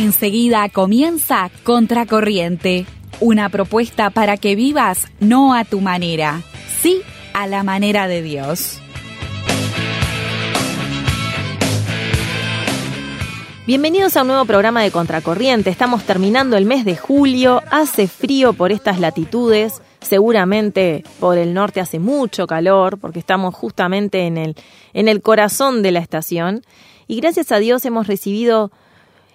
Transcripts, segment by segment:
Enseguida comienza Contracorriente, una propuesta para que vivas no a tu manera, sí a la manera de Dios. Bienvenidos a un nuevo programa de Contracorriente. Estamos terminando el mes de julio, hace frío por estas latitudes, seguramente por el norte hace mucho calor, porque estamos justamente en el, en el corazón de la estación. Y gracias a Dios hemos recibido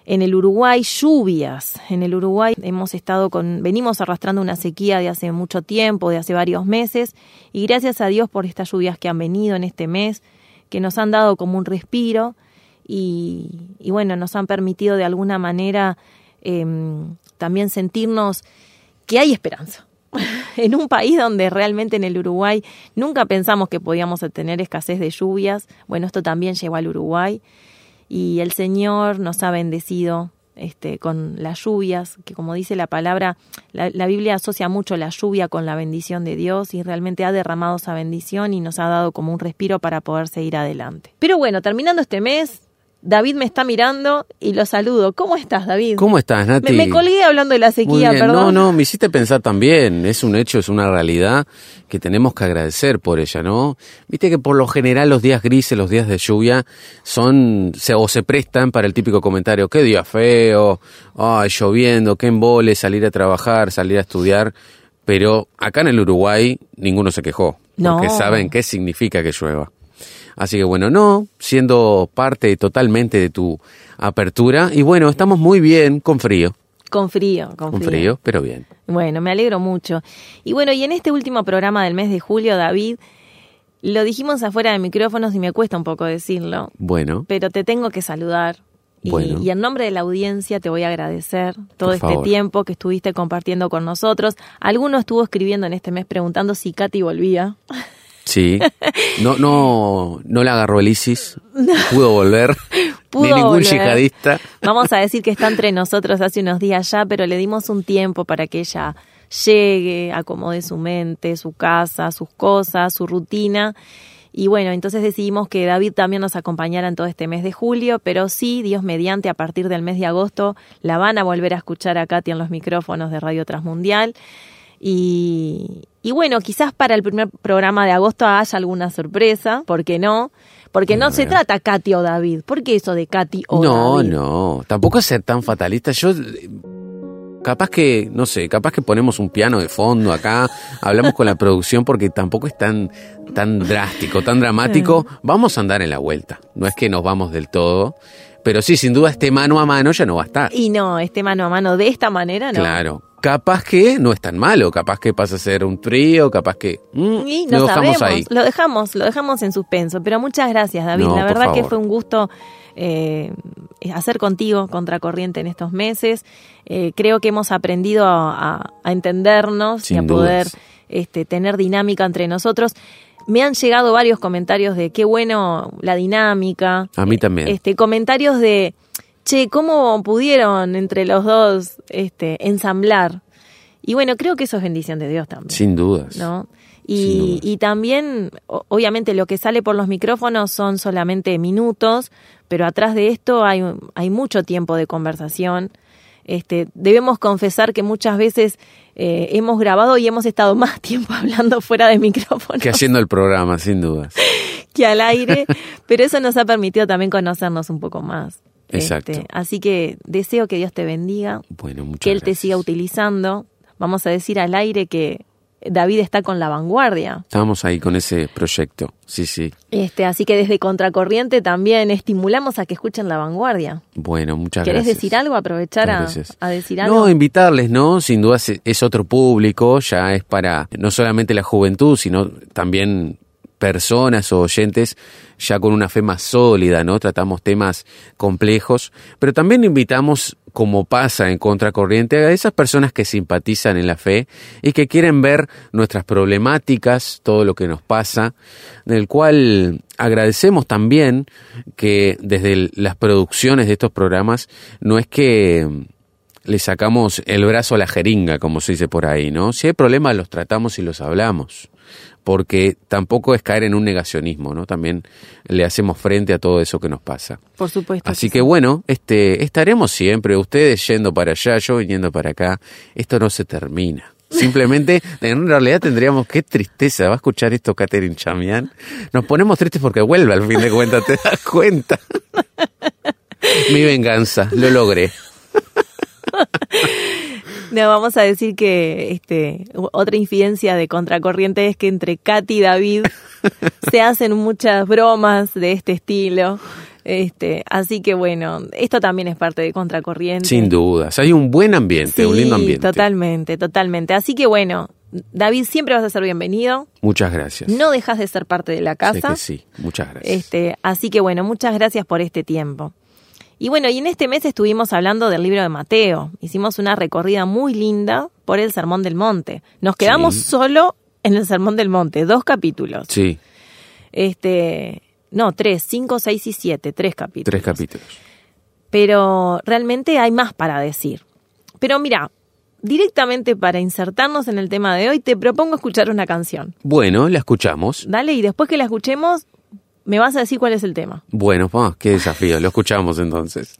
en el Uruguay lluvias. En el Uruguay hemos estado con, venimos arrastrando una sequía de hace mucho tiempo, de hace varios meses, y gracias a Dios por estas lluvias que han venido en este mes, que nos han dado como un respiro y, bueno, nos han permitido de alguna manera em, también sentirnos que hay esperanza. en un país donde realmente en el Uruguay nunca pensamos que podíamos tener escasez de lluvias, bueno, esto también llegó al Uruguay y el Señor nos ha bendecido este, con las lluvias, que como dice la palabra, la, la, Biblia asocia mucho la lluvia con la bendición de Dios y realmente ha derramado esa bendición y nos ha dado como un respiro para poder seguir adelante. Pero bueno, terminando este mes, David me está mirando y lo saludo. ¿Cómo estás, David? ¿Cómo estás, Nati? Me, colgué hablando de la sequía, perdón. No, no, me hiciste pensar también. Es un hecho, es una realidad que tenemos que agradecer por ella, ¿no? Viste que por lo general los días grises, los días de lluvia, son se, o se prestan para el típico comentario, qué día feo, ay, lloviendo, qué embole, salir a trabajar, salir a estudiar. Pero acá en el Uruguay ninguno se quejó, porque saben qué significa que llueva. Así que bueno, no, siendo parte totalmente de tu apertura. Y bueno, estamos muy bien con frío. Con frío, con, con frío. pero bien. Bueno, me alegro mucho. Y bueno, y en este último programa del mes de julio, David, lo dijimos afuera de micrófonos y me cuesta un poco decirlo. Bueno. Pero te tengo que saludar. Y, y, en nombre de la audiencia te voy a agradecer todo este tiempo que estuviste compartiendo con nosotros. Alguno estuvo escribiendo en este mes preguntando si Katy volvía. Sí. No, no, no le agarró el ISIS. Pudo volver. Ni ningún yihadista. Vamos a decir que está entre nosotros hace unos días ya, pero le dimos un tiempo para que ella llegue, acomode su mente, su casa, sus cosas, su rutina. Y bueno, entonces decidimos que David también nos acompañara en todo este mes de julio, pero sí, Dios mediante, a partir del mes de agosto la van a volver a escuchar a Katy en los micrófonos de Radio Transmundial. Y, y bueno, quizás para el primer programa de agosto haya alguna sorpresa, ¿por qué no? Porque no, se trata Katy o David. ¿Por qué eso de Katy o no, David? No, no, tampoco es ser tan fatalista. Yo capaz que, no sé, capaz que ponemos un piano de fondo acá, hablamos con la producción porque tampoco es tan, tan drástico, tan dramático. Vamos a andar en la vuelta. No es que nos vamos del todo. Pero sí, sin duda, este mano a mano ya no va a estar. Y no, este mano a mano de esta manera no. Claro. Capaz que no es tan malo, capaz que pasa a ser un trío, capaz que. Mm, y no lo dejamos ahí. Lo dejamos, lo dejamos en suspenso. Pero muchas gracias, David. La verdad que fue un gusto eh, hacer contigo contracorriente en estos meses. Eh, creo que hemos aprendido a, a entendernos y a poder este, tener dinámica entre nosotros. Me han llegado varios comentarios de qué bueno la dinámica. A mí también. Este, comentarios de, che, ¿cómo pudieron entre los dos este, ensamblar? Y bueno, creo que eso es bendición de Dios también. Sin dudas. ¿No? Y, y también, obviamente, lo que sale por los micrófonos son solamente minutos, pero atrás de esto hay, hay mucho tiempo de conversación. Este, debemos confesar que muchas veces eh, hemos grabado y hemos estado más tiempo hablando fuera de micrófono. Que haciendo el programa, sin dudas. que al aire, pero eso nos ha permitido también conocernos un poco más. Exacto. Este, así que deseo que Dios te bendiga, bueno, que Él gracias. te siga utilizando. Vamos a decir al aire que David está con la vanguardia. Estábamos ahí con ese proyecto, sí, sí. Este, así que desde Contracorriente también estimulamos a que escuchen la vanguardia. Bueno, muchas ¿Querés gracias. decir algo? Aprovechar a, a, decir algo. No, invitarles, ¿no? Sin duda es, es otro público, ya es para no solamente la juventud, sino también personas o oyentes ya con una fe más sólida, ¿no? Tratamos temas complejos, pero también invitamos, como pasa en Contracorriente, a esas personas que simpatizan en la fe y que quieren ver nuestras problemáticas, todo lo que nos pasa, del cual agradecemos también que desde las producciones de estos programas no es que le sacamos el brazo a la jeringa, como se dice por ahí, ¿no? Si hay problemas los tratamos y los hablamos, porque tampoco es caer en un negacionismo, ¿no? También le hacemos frente a todo eso que nos pasa. Por supuesto. Así que bueno, este, estaremos siempre, ustedes yendo para allá, yo viniendo para acá. Esto no se termina. Simplemente, en realidad tendríamos, qué tristeza, va a escuchar esto Catherine Chamián. Nos ponemos tristes porque vuelve al fin de cuentas, ¿te das cuenta? Mi venganza, lo logré. No, vamos a decir que este, otra infidencia de contracorriente es que entre Katy y David se hacen muchas bromas de este estilo. Este, así que bueno, esto también es parte de contracorriente. Sin dudas, hay un buen ambiente, un lindo ambiente. Totalmente, totalmente. Así que bueno, David, siempre vas a ser bienvenido. Muchas gracias. No dejas de ser parte de la casa. sí, muchas gracias. Este, así que bueno, muchas gracias por este tiempo. Y bueno, y en este mes estuvimos hablando del libro de Mateo. Hicimos una recorrida muy linda por el Sermón del Monte. Nos quedamos solo en el Sermón del Monte, dos capítulos. Sí. Este, no, tres, cinco, seis y siete, tres capítulos. Tres capítulos. Pero realmente hay más para decir. Pero mira, directamente para insertarnos en el tema de hoy, te propongo escuchar una canción. Bueno, la escuchamos. Dale, y después que la escuchemos, me vas a decir cuál es el tema. Bueno, pues, qué desafío. Lo escuchamos entonces.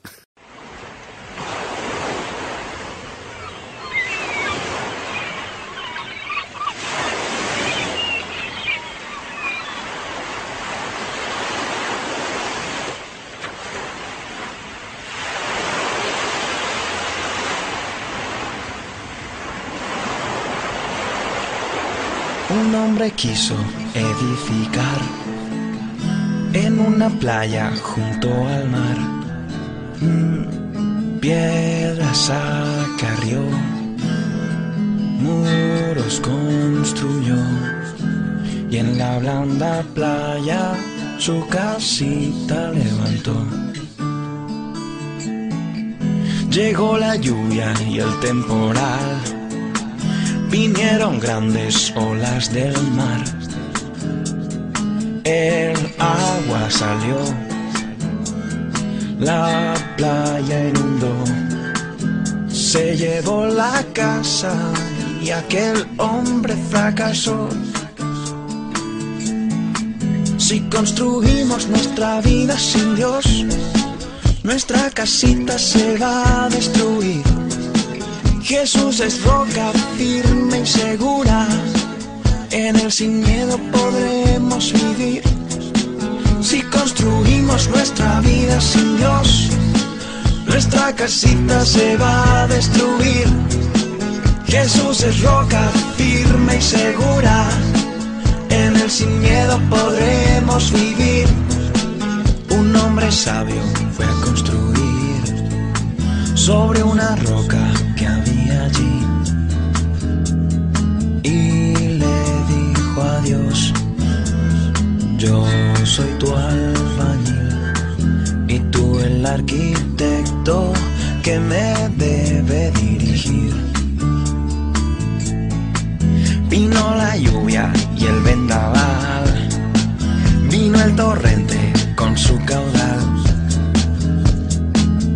Un hombre quiso edificar en una playa junto al mar. Mm, piedras acarrió, muros construyó y en la blanda playa su casita levantó. Llegó la lluvia y el temporal, vinieron grandes olas del mar el agua salió, la playa inundó, se llevó la casa y aquel hombre fracasó. Si construimos nuestra vida sin Dios, nuestra casita se va a destruir. Jesús es roca firme y segura en él sin miedo podremos vivir. Si construimos nuestra vida sin Dios, nuestra casita se va a destruir. Jesús es roca firme y segura. En él sin miedo podremos vivir. Un hombre sabio fue a construir sobre una roca que había allí yo soy tu albañil y tú el arquitecto que me debe dirigir. Vino la lluvia y el vendaval, vino el torrente con su caudal.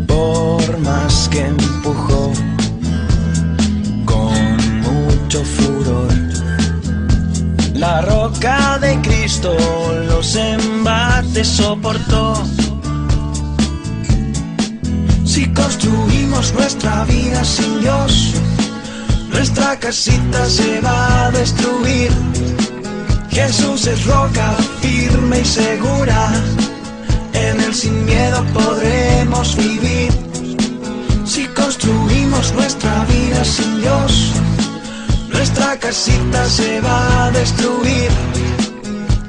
Por más que empujó con mucho furor la roca de Cristo los embates soportó. Si construimos nuestra vida sin Dios, nuestra casita se va a destruir. Jesús es roca firme y segura, en él sin miedo podremos vivir. Si construimos nuestra vida sin Dios, nuestra casita se va a destruir.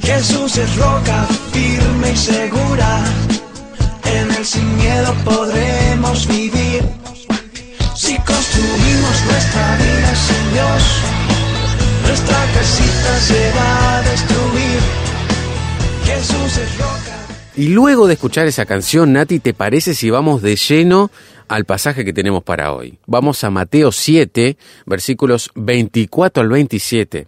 Jesús es roca firme y segura, en él sin miedo podremos vivir. Si construimos nuestra vida sin Dios, nuestra casita se va a destruir. Jesús es roca. Y luego de escuchar esa canción, Nati, ¿te parece si vamos de lleno al pasaje que tenemos para hoy. Vamos a Mateo 7, versículos 24 al 27.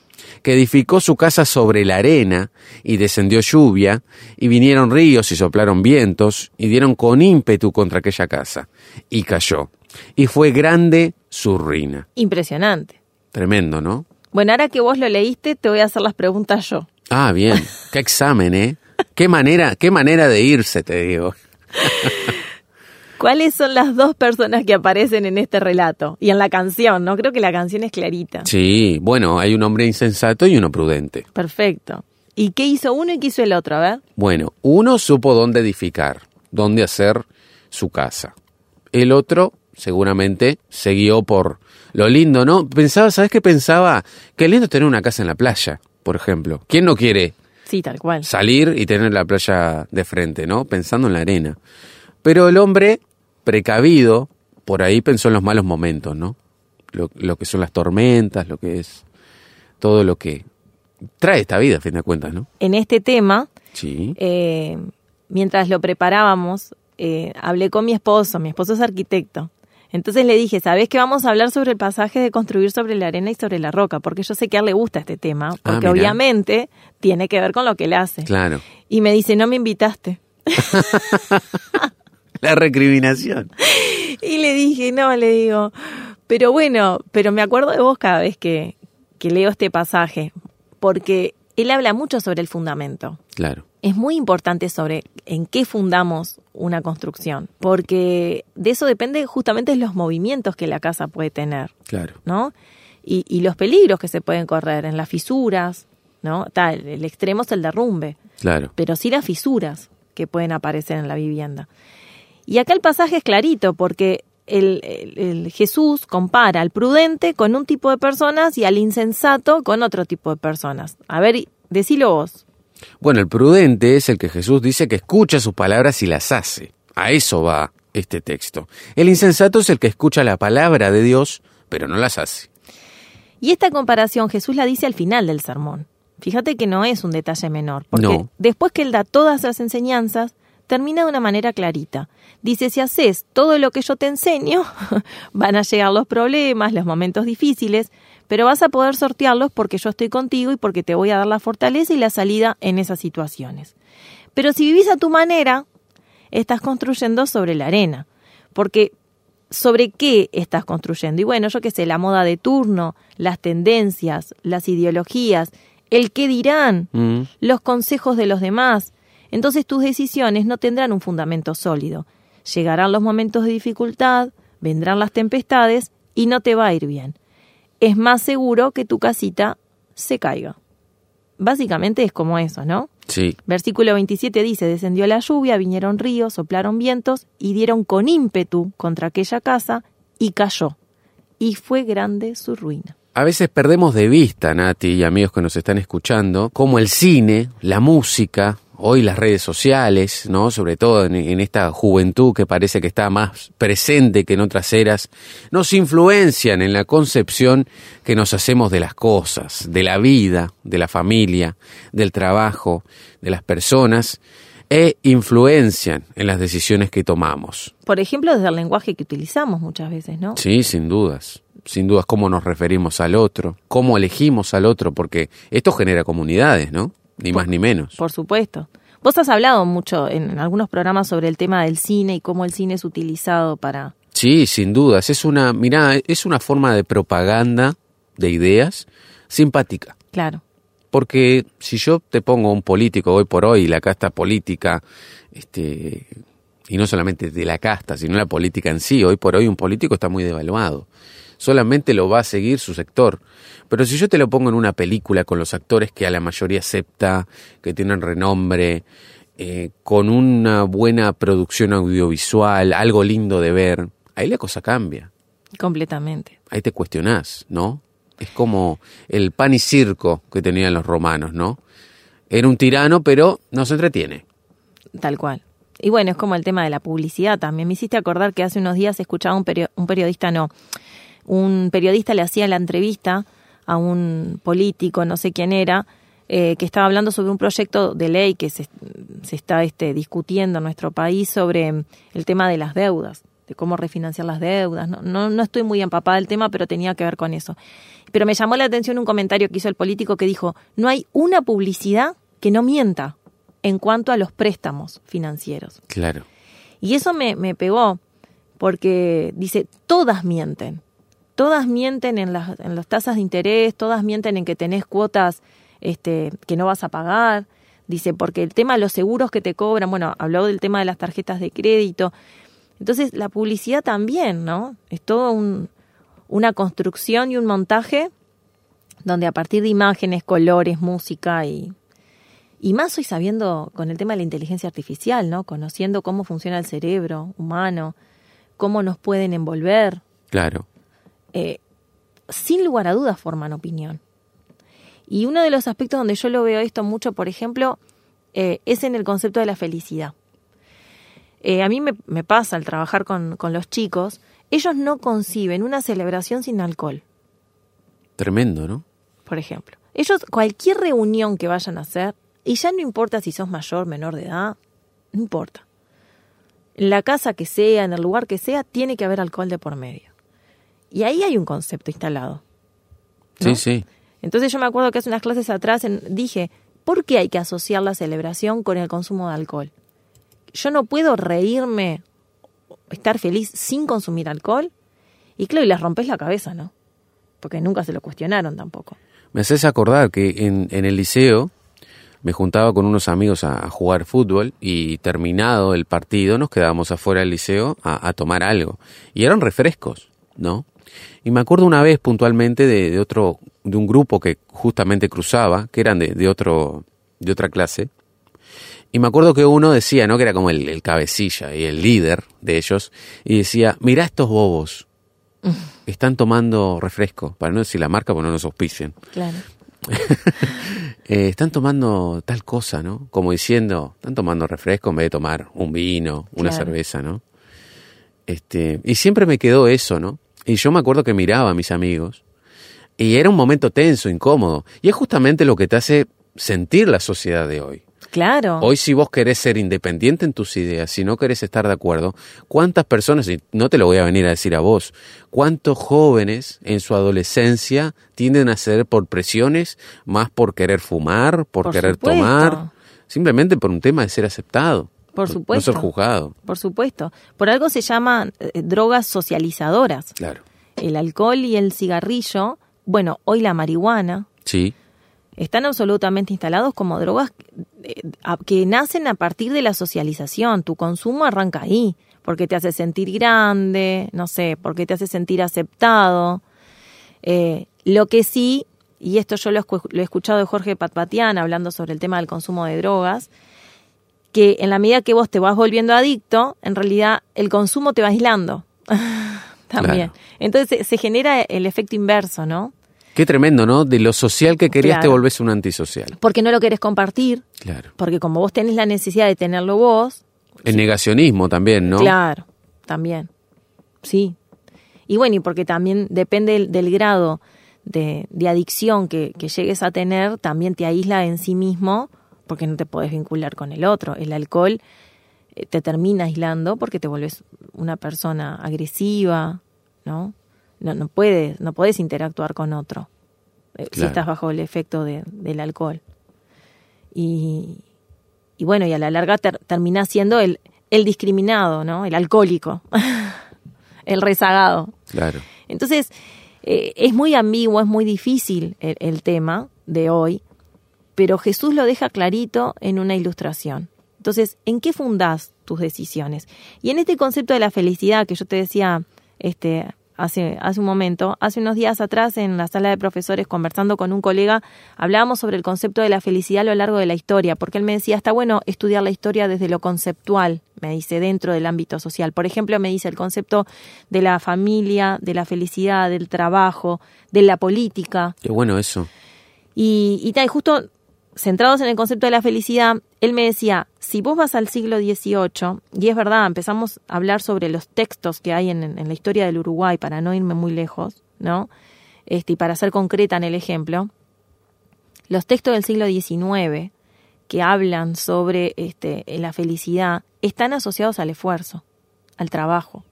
que edificó su casa sobre la arena, y descendió lluvia, y vinieron ríos y soplaron vientos, y dieron con ímpetu contra aquella casa, y cayó. Y fue grande su ruina. Impresionante. Tremendo, ¿no? Bueno, ahora que vos lo leíste, te voy a hacer las preguntas yo. Ah, bien. Qué examen, ¿eh? Qué manera, qué manera de irse, te digo. ¿Cuáles son las dos personas que aparecen en este relato? Y en la canción, ¿no? Creo que la canción es clarita. Sí, bueno, hay un hombre insensato y uno prudente. Perfecto. ¿Y qué hizo uno y qué hizo el otro? A ver. Bueno, uno supo dónde edificar, dónde hacer su casa. El otro seguramente se guió por lo lindo, ¿no? Pensaba, ¿sabes qué pensaba? Qué lindo tener una casa en la playa, por ejemplo. ¿Quién no quiere Sí, tal cual. salir y tener la playa de frente, ¿no? Pensando en la arena. Pero el hombre precavido, por ahí pensó en los malos momentos, ¿no? Lo, lo que son las tormentas, lo que es todo lo que trae esta vida, a fin de cuentas, ¿no? En este tema, Sí. eh, mientras lo preparábamos, eh, hablé con mi esposo. Mi esposo es arquitecto. Entonces le dije, ¿sabés que vamos a hablar sobre el pasaje de construir sobre la arena y sobre la roca? Porque yo sé que a él le gusta este tema, porque mira. obviamente tiene que ver con lo que él hace. Claro. Y me dice, no me invitaste. La recriminación. Y le dije, no, le digo, pero bueno, pero me acuerdo de vos cada vez que, que leo este pasaje, porque él habla mucho sobre el fundamento. Claro. Es muy importante sobre en qué fundamos una construcción, porque de eso depende justamente los movimientos que la casa puede tener, Claro. ¿no? Y, y los peligros que se pueden correr en las fisuras, ¿no? Tal, el extremo es el derrumbe, Claro. pero sí las fisuras que pueden aparecer en la vivienda. Y acá el pasaje es clarito porque el, el- el Jesús compara al prudente con un tipo de personas y al insensato con otro tipo de personas. A ver, decilo vos. Bueno, el prudente es el que Jesús dice que escucha sus palabras y las hace. A eso va este texto. El insensato es el que escucha la palabra de Dios, pero no las hace. Y esta comparación Jesús la dice al final del sermón. Fíjate que no es un detalle menor, porque No. después que él da todas las enseñanzas, termina de una manera clarita. Dice, si haces todo lo que yo te enseño, van a llegar los problemas, los momentos difíciles, pero vas a poder sortearlos porque yo estoy contigo y porque te voy a dar la fortaleza y la salida en esas situaciones. Pero si vivís a tu manera, estás construyendo sobre la arena, porque sobre qué estás construyendo. Y bueno, yo qué sé, la moda de turno, las tendencias, las ideologías, el qué dirán, Mm. los consejos de los demás. Entonces tus decisiones no tendrán un fundamento sólido. Llegarán los momentos de dificultad, vendrán las tempestades y no te va a ir bien. Es más seguro que tu casita se caiga. Básicamente es como eso, ¿no? Sí, Versículo 27 dice, descendió la lluvia, vinieron ríos, soplaron vientos y dieron con ímpetu contra aquella casa y cayó. Y fue grande su ruina. A veces perdemos de vista, Nati y amigos que nos están escuchando, cómo el cine, la música, hoy las redes sociales, ¿no? Sobre todo en, en esta juventud que parece que está más presente que en otras eras, nos influencian en la concepción que nos hacemos de las cosas, de la vida, de la familia, del trabajo, de las personas, e influencian en las decisiones que tomamos. Por ejemplo, desde el lenguaje que utilizamos muchas veces, ¿no? Sí, sin dudas. Sin dudas, cómo nos referimos al otro, cómo elegimos al otro, porque esto genera comunidades, ¿no? Ni más ni menos. Por supuesto. Vos has hablado mucho en algunos programas sobre el tema del cine y cómo el cine es utilizado para... Sí, sin dudas. Es una, mirá, es una forma de propaganda de ideas simpática. Claro, Porque si yo te pongo un político hoy por hoy, la casta política, este, y no solamente de la casta, sino la política en sí, hoy por hoy un político está muy devaluado. Solamente lo va a seguir su sector. Pero si yo te lo pongo en una película con los actores que a la mayoría acepta, que tienen renombre, eh, con una buena producción audiovisual, algo lindo de ver, ahí la cosa cambia completamente. ahí te cuestionás, ¿no? Es como el pan y circo que tenían los romanos, ¿no? Era un tirano, pero nos entretiene. Tal cual. Y bueno, es como el tema de la publicidad también. Me hiciste acordar que hace unos días escuchaba un, un periodista, no, un periodista le hacía la entrevista a un político, no sé quién era, eh, que estaba hablando sobre un proyecto de ley que se, se está este, discutiendo en nuestro país sobre el tema de las deudas, de cómo refinanciar las deudas. No, no, no estoy muy empapada del tema, pero tenía que ver con eso. Pero me llamó la atención un comentario que hizo el político que dijo, no hay una publicidad que no mienta en cuanto a los préstamos financieros. Claro. Y eso me, me pegó, porque dice, todas mienten. Todas mienten en las, en las tasas de interés, todas mienten en que tenés cuotas este, que no vas a pagar. Dice, porque el tema de los seguros que te cobran, bueno, habló del tema de las tarjetas de crédito. Entonces, la publicidad también, ¿no? Es todo un, una construcción y un montaje donde a partir de imágenes, colores, música y, y más hoy sabiendo con el tema de la inteligencia artificial, ¿no? Conociendo cómo funciona el cerebro humano, cómo nos pueden envolver. Claro. Eh, sin lugar a dudas forman opinión. Y uno de los aspectos donde yo lo veo esto mucho, por ejemplo, eh, es en el concepto de la felicidad. Eh, a mí me, me, pasa al trabajar con, con los chicos, ellos no conciben una celebración sin alcohol. Tremendo, ¿no? Por ejemplo. Ellos, cualquier reunión que vayan a hacer, y ya no importa si sos mayor, menor de edad, no importa. En la casa que sea, en el lugar que sea, tiene que haber alcohol de por medio. Y ahí hay un concepto instalado. ¿no? Sí, sí. Entonces yo me acuerdo que hace unas clases atrás en, dije, ¿por qué hay que asociar la celebración con el consumo de alcohol? Yo no puedo reírme, estar feliz sin consumir alcohol. Y claro, y les rompes la cabeza, ¿no? Porque nunca se lo cuestionaron tampoco. Me haces acordar que en, en el liceo me juntaba con unos amigos a, a, jugar fútbol y terminado el partido nos quedábamos afuera del liceo a, a, tomar algo. Y eran refrescos, ¿no? Y me acuerdo una vez puntualmente de, de otro, de un grupo que justamente cruzaba, que eran de, de, otro, de otra clase. Y me acuerdo que uno decía, ¿no? Que era como el, el cabecilla y el líder de ellos. Y decía, mirá estos bobos. Están tomando refresco, para no decir la marca, porque no nos auspicien. Claro. eh, están tomando tal cosa, ¿no? Como diciendo, están tomando refresco en vez de tomar un vino, una Claro. cerveza, ¿no? Este, y siempre me quedó eso, ¿no? Y yo me acuerdo que miraba a mis amigos y era un momento tenso, incómodo. Y es justamente lo que te hace sentir la sociedad de hoy. Claro. Hoy si vos querés ser independiente en tus ideas, si no querés estar de acuerdo, ¿cuántas personas, y no te lo voy a venir a decir a vos, cuántos jóvenes en su adolescencia tienden a ceder por presiones, más por querer fumar, por, Por querer supuesto. tomar, simplemente por un tema de ser aceptado? Por supuesto. No ser juzgado. Por supuesto. Por algo se llaman eh, drogas socializadoras. Claro. El alcohol y el cigarrillo, bueno, hoy la marihuana, Sí, están absolutamente instalados como drogas eh, a- que nacen a partir de la socialización. Tu consumo arranca ahí, porque te hace sentir grande, no sé, porque te hace sentir aceptado. Eh, lo que sí, y esto yo lo, escu- lo he escuchado de Jorge Patpatian hablando sobre el tema del consumo de drogas, que en la medida que vos te vas volviendo adicto, en realidad el consumo te va aislando. También. Claro. Entonces se, genera el efecto inverso, ¿no? qué tremendo, ¿no? De lo social que querías te volvés un antisocial. Porque no lo querés compartir, Claro. porque como vos tenés la necesidad de tenerlo vos, El negacionismo también, ¿no? claro, también. Sí. Y bueno, y porque también depende del, del grado de, de adicción que, que llegues a tener, también te aísla en sí mismo, porque no te podés vincular con el otro. El alcohol eh, te termina aislando porque te vuelves una persona agresiva, ¿no? No, no puedes, no puedes interactuar con otro eh, si estás bajo el efecto de- del alcohol. Y, y bueno, y a la larga ter, termina siendo el, el discriminado, ¿no? El alcohólico, el rezagado. Claro. Entonces, eh, es muy ambiguo, es muy difícil el, el tema de hoy, pero Jesús lo deja clarito en una ilustración. Entonces, ¿en qué fundás tus decisiones? Y en este concepto de la felicidad que yo te decía este, hace, hace un momento, hace unos días atrás en la sala de profesores conversando con un colega, hablábamos sobre el concepto de la felicidad a lo largo de la historia, porque él me decía, está bueno estudiar la historia desde lo conceptual, me dice, dentro del ámbito social. Por ejemplo, me dice el concepto de la familia, de la felicidad, del trabajo, de la política. Qué bueno eso. Y, y justo centrados en el concepto de la felicidad, él me decía, si vos vas al siglo XVIII, y es verdad, empezamos a hablar sobre los textos que hay en, en la historia del Uruguay, para no irme muy lejos, ¿no? Este, y para ser concreta en el ejemplo, los textos del siglo XIX que hablan sobre este, la felicidad están asociados al esfuerzo, al trabajo.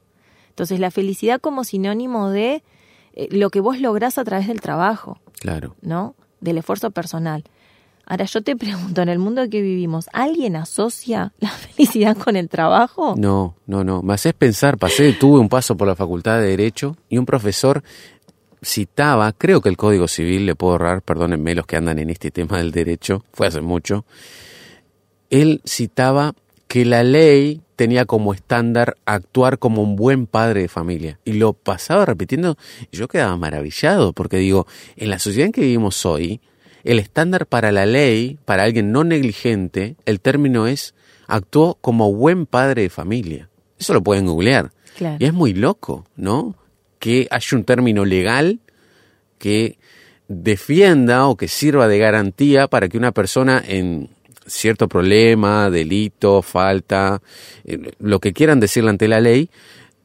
Entonces, la felicidad como sinónimo de eh, lo que vos lográs a través del trabajo. Claro. ¿No? Del esfuerzo personal. Ahora yo te pregunto, en el mundo que vivimos, ¿alguien asocia la felicidad con el trabajo? No, no, no. Me haces pensar, pasé, tuve un paso por la Facultad de Derecho y un profesor citaba, creo que el Código Civil, le puedo ahorrar, perdónenme los que andan en este tema del derecho, fue hace mucho, él citaba que la ley tenía como estándar actuar como un buen padre de familia. Y lo pasaba repitiendo y yo quedaba maravillado, porque digo, en la sociedad en que vivimos hoy, el estándar para la ley, para alguien no negligente, el término es actuó como buen padre de familia. Eso lo pueden googlear. Y es muy loco, ¿no? que haya un término legal que defienda o que sirva de garantía para que una persona en cierto problema, delito, falta, eh, lo que quieran decirle ante la ley,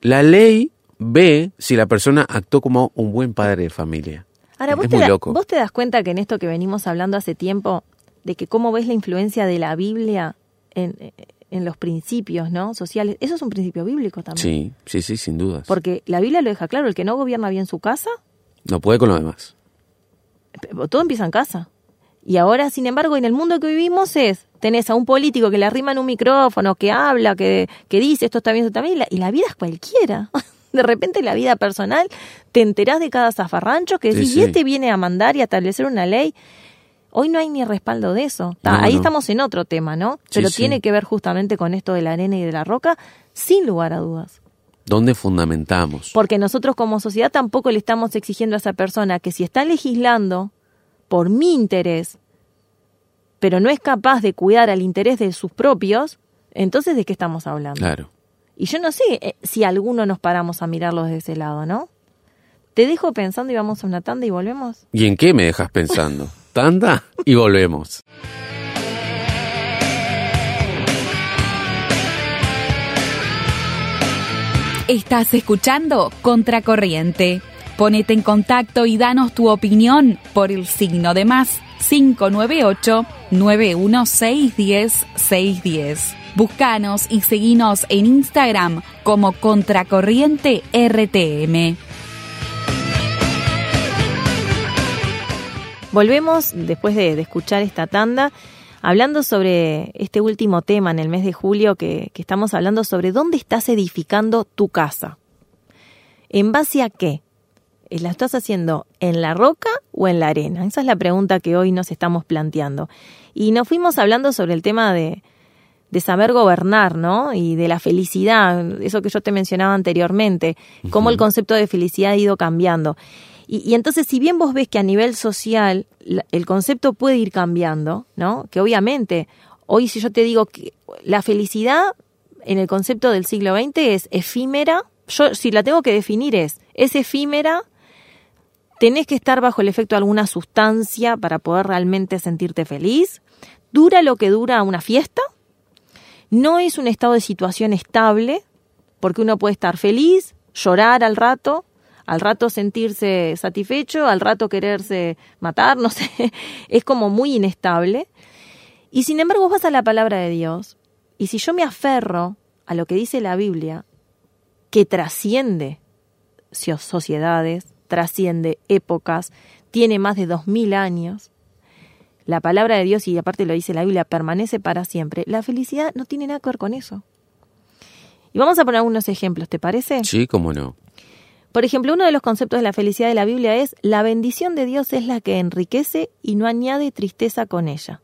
la ley ve si la persona actuó como un buen padre de familia. Ahora, ¿vos, es te muy loco. ¿vos te das cuenta que en esto que venimos hablando hace tiempo, de que cómo ves la influencia de la Biblia en, en los principios ¿no? sociales. Eso es un principio bíblico también. Sí, sí, sí, sin dudas. Porque la Biblia lo deja claro, el que no gobierna bien su casa... No puede con lo demás. Todo empieza en casa. Y ahora, sin embargo, en el mundo que vivimos es, tenés a un político que le arrima en un micrófono, que habla, que, que dice esto está bien, esto está bien, y la, vida es cualquiera. De repente la vida personal, te enterás de cada zafarrancho que decís, y este viene a mandar y a establecer una ley. Hoy no hay ni respaldo de eso. ahí estamos en otro tema, ¿no? Pero tiene que ver justamente con esto de la arena y de la roca, sin lugar a dudas. ¿Dónde fundamentamos? Porque nosotros como sociedad tampoco le estamos exigiendo a esa persona que si está legislando por mi interés, pero no es capaz de cuidar al interés de sus propios, entonces ¿de qué estamos hablando? Claro. Y yo no sé eh, si alguno nos paramos a mirarlo desde ese lado, ¿no? Te dejo pensando y vamos a una tanda y volvemos. ¿Y en qué me dejas pensando? tanda y volvemos. Estás escuchando Contracorriente. Ponete en contacto y danos tu opinión por el signo de más 598 916 610. Búscanos y seguinos en Instagram como Contracorriente RTM. Volvemos después de, escuchar esta tanda hablando sobre este último tema en el mes de julio que, estamos hablando sobre dónde estás edificando tu casa. ¿En base a qué? ¿La estás haciendo en la roca o en la arena? Esa es la pregunta que hoy nos estamos planteando. Y nos fuimos hablando sobre el tema de, de saber gobernar, ¿no? Y de la felicidad, eso que yo te mencionaba anteriormente, cómo el concepto de felicidad ha ido cambiando. Y, entonces, si bien vos ves que a nivel social el concepto puede ir cambiando, ¿no? Que obviamente, hoy si yo te digo que la felicidad en el concepto del siglo XX es efímera, yo si la tengo que definir es, es efímera, tenés que estar bajo el efecto de alguna sustancia para poder realmente sentirte feliz, dura lo que dura una fiesta, no es un estado de situación estable, porque uno puede estar feliz, llorar al rato, al rato sentirse satisfecho, al rato quererse matar, no sé, es como muy inestable. Y sin embargo vas a la palabra de Dios, y si yo me aferro a lo que dice la Biblia, que trasciende sociedades, trasciende épocas, tiene más de dos mil años, la palabra de Dios, y aparte lo dice la Biblia, permanece para siempre, la felicidad no tiene nada que ver con eso. Y vamos a poner algunos ejemplos, ¿te parece? Sí, cómo no. Por ejemplo, uno de los conceptos de la felicidad de la Biblia es la bendición de Dios es la que enriquece y no añade tristeza con ella.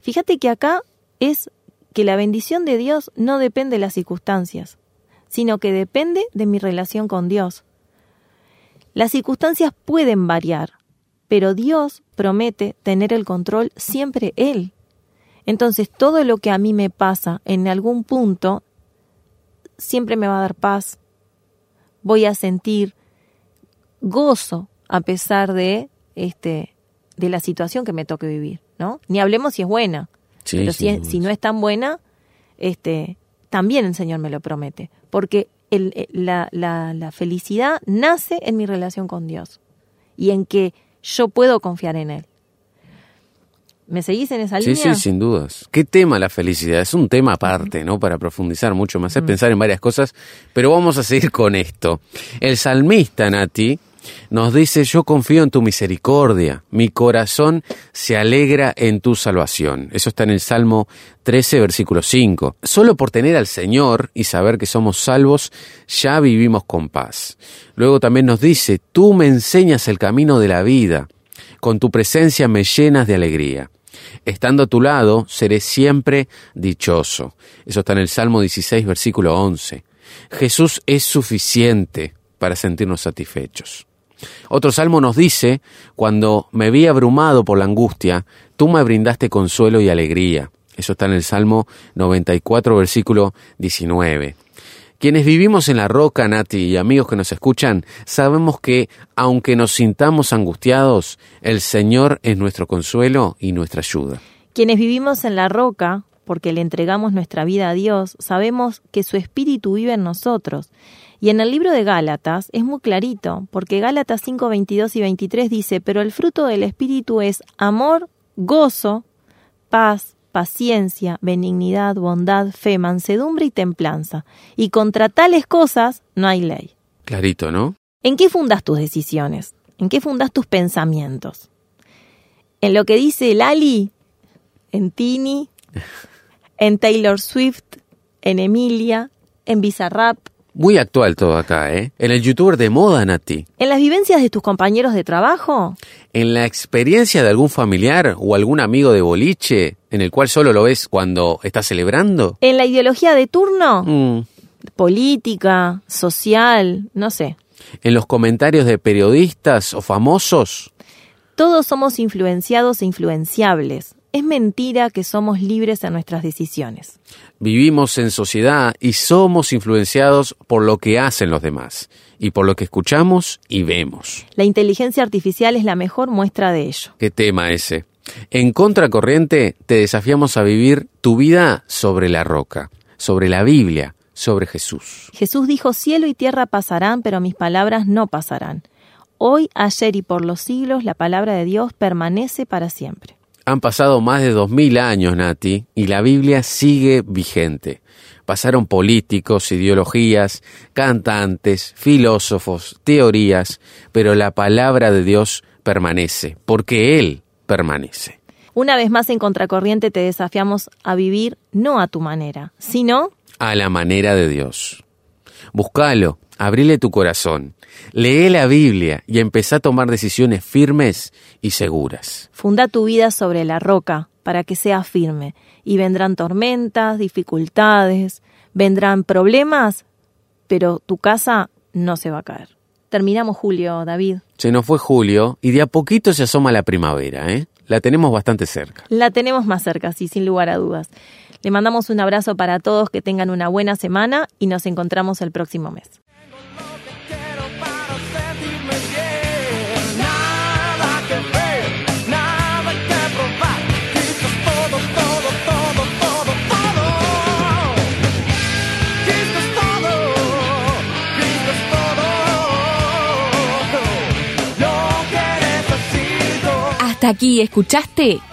Fíjate que acá es que la bendición de Dios no depende de las circunstancias, sino que depende de mi relación con Dios. Las circunstancias pueden variar, pero Dios promete tener el control siempre Él. Entonces todo lo que a mí me pasa en algún punto siempre me va a dar paz, voy a sentir gozo a pesar de este de la situación que me toque vivir, ¿no? Ni hablemos si es buena. Sí, pero si, es- dudas. si no es tan buena, este, también el Señor me lo promete. Porque el- el- la, la- la felicidad nace en mi relación con Dios y en que yo puedo confiar en Él. ¿Me seguís en esa Sí, línea? sí, sin dudas. ¿Qué tema la felicidad? Es un tema aparte, ¿no? Para profundizar mucho más, es pensar en varias cosas, pero vamos a seguir con esto. El salmista, Nati, nos dice, yo confío en tu misericordia, mi corazón se alegra en tu salvación. Eso está en el Salmo 13, versículo 5. Solo por tener al Señor y saber que somos salvos, ya vivimos con paz. Luego también nos dice, tú me enseñas el camino de la vida, con tu presencia me llenas de alegría. Estando a tu lado, seré siempre dichoso. Eso está en el Salmo 16, versículo 11. Jesús es suficiente para sentirnos satisfechos. Otro salmo nos dice, cuando me vi abrumado por la angustia, tú me brindaste consuelo y alegría. Eso está en el Salmo 94, versículo 19. Quienes vivimos en la roca, Nati, y amigos que nos escuchan, sabemos que, aunque nos sintamos angustiados, el Señor es nuestro consuelo y nuestra ayuda. Quienes vivimos en la roca, porque le entregamos nuestra vida a Dios, sabemos que su espíritu vive en nosotros. Y en el libro de Gálatas es muy clarito, porque Gálatas 5, 22 y 23 dice, pero el fruto del espíritu es amor, gozo, paz, paciencia, benignidad, bondad, fe, mansedumbre y templanza. Y contra tales cosas no hay ley. Clarito, ¿no? ¿En qué fundas tus decisiones? ¿En qué fundas tus pensamientos? ¿En lo que dice Lali? ¿En Tini? ¿En Taylor Swift? ¿En Emilia? ¿En Bizarrap? Muy actual todo acá, ¿eh? En el youtuber de moda, Nati. ¿En las vivencias de tus compañeros de trabajo? En la experiencia de algún familiar o algún amigo de boliche, en el cual solo lo ves cuando estás celebrando. ¿En la ideología de turno? Mm. Política, social, no sé. En los comentarios de periodistas o famosos. Todos somos influenciados e influenciables. Es mentira que somos libres en nuestras decisiones. Vivimos en sociedad y somos influenciados por lo que hacen los demás y por lo que escuchamos y vemos. La inteligencia artificial es la mejor muestra de ello. ¿Qué tema ese? En Contracorriente te desafiamos a vivir tu vida sobre la roca, sobre la Biblia, sobre Jesús. Jesús dijo, cielo y tierra pasarán, pero mis palabras no pasarán. Hoy, ayer y por los siglos, la palabra de Dios permanece para siempre. Han pasado más de dos mil años, Nati, y la Biblia sigue vigente. Pasaron políticos, ideologías, cantantes, filósofos, teorías, pero la palabra de Dios permanece, porque Él permanece. Una vez más en Contracorriente te desafiamos a vivir no a tu manera, sino A la manera de Dios. Búscalo, abrile tu corazón, lee la Biblia y empezá a tomar decisiones firmes y seguras. funda tu vida sobre la roca para que sea firme. Y vendrán tormentas, dificultades, vendrán problemas, pero tu casa no se va a caer. Terminamos, Julio, David. Se nos fue julio y de a poquito se asoma la primavera, ¿eh? La tenemos bastante cerca. La tenemos más cerca, sí, sin lugar a dudas. Le mandamos un abrazo para todos, que tengan una buena semana y nos encontramos el próximo mes. Hasta aquí escuchaste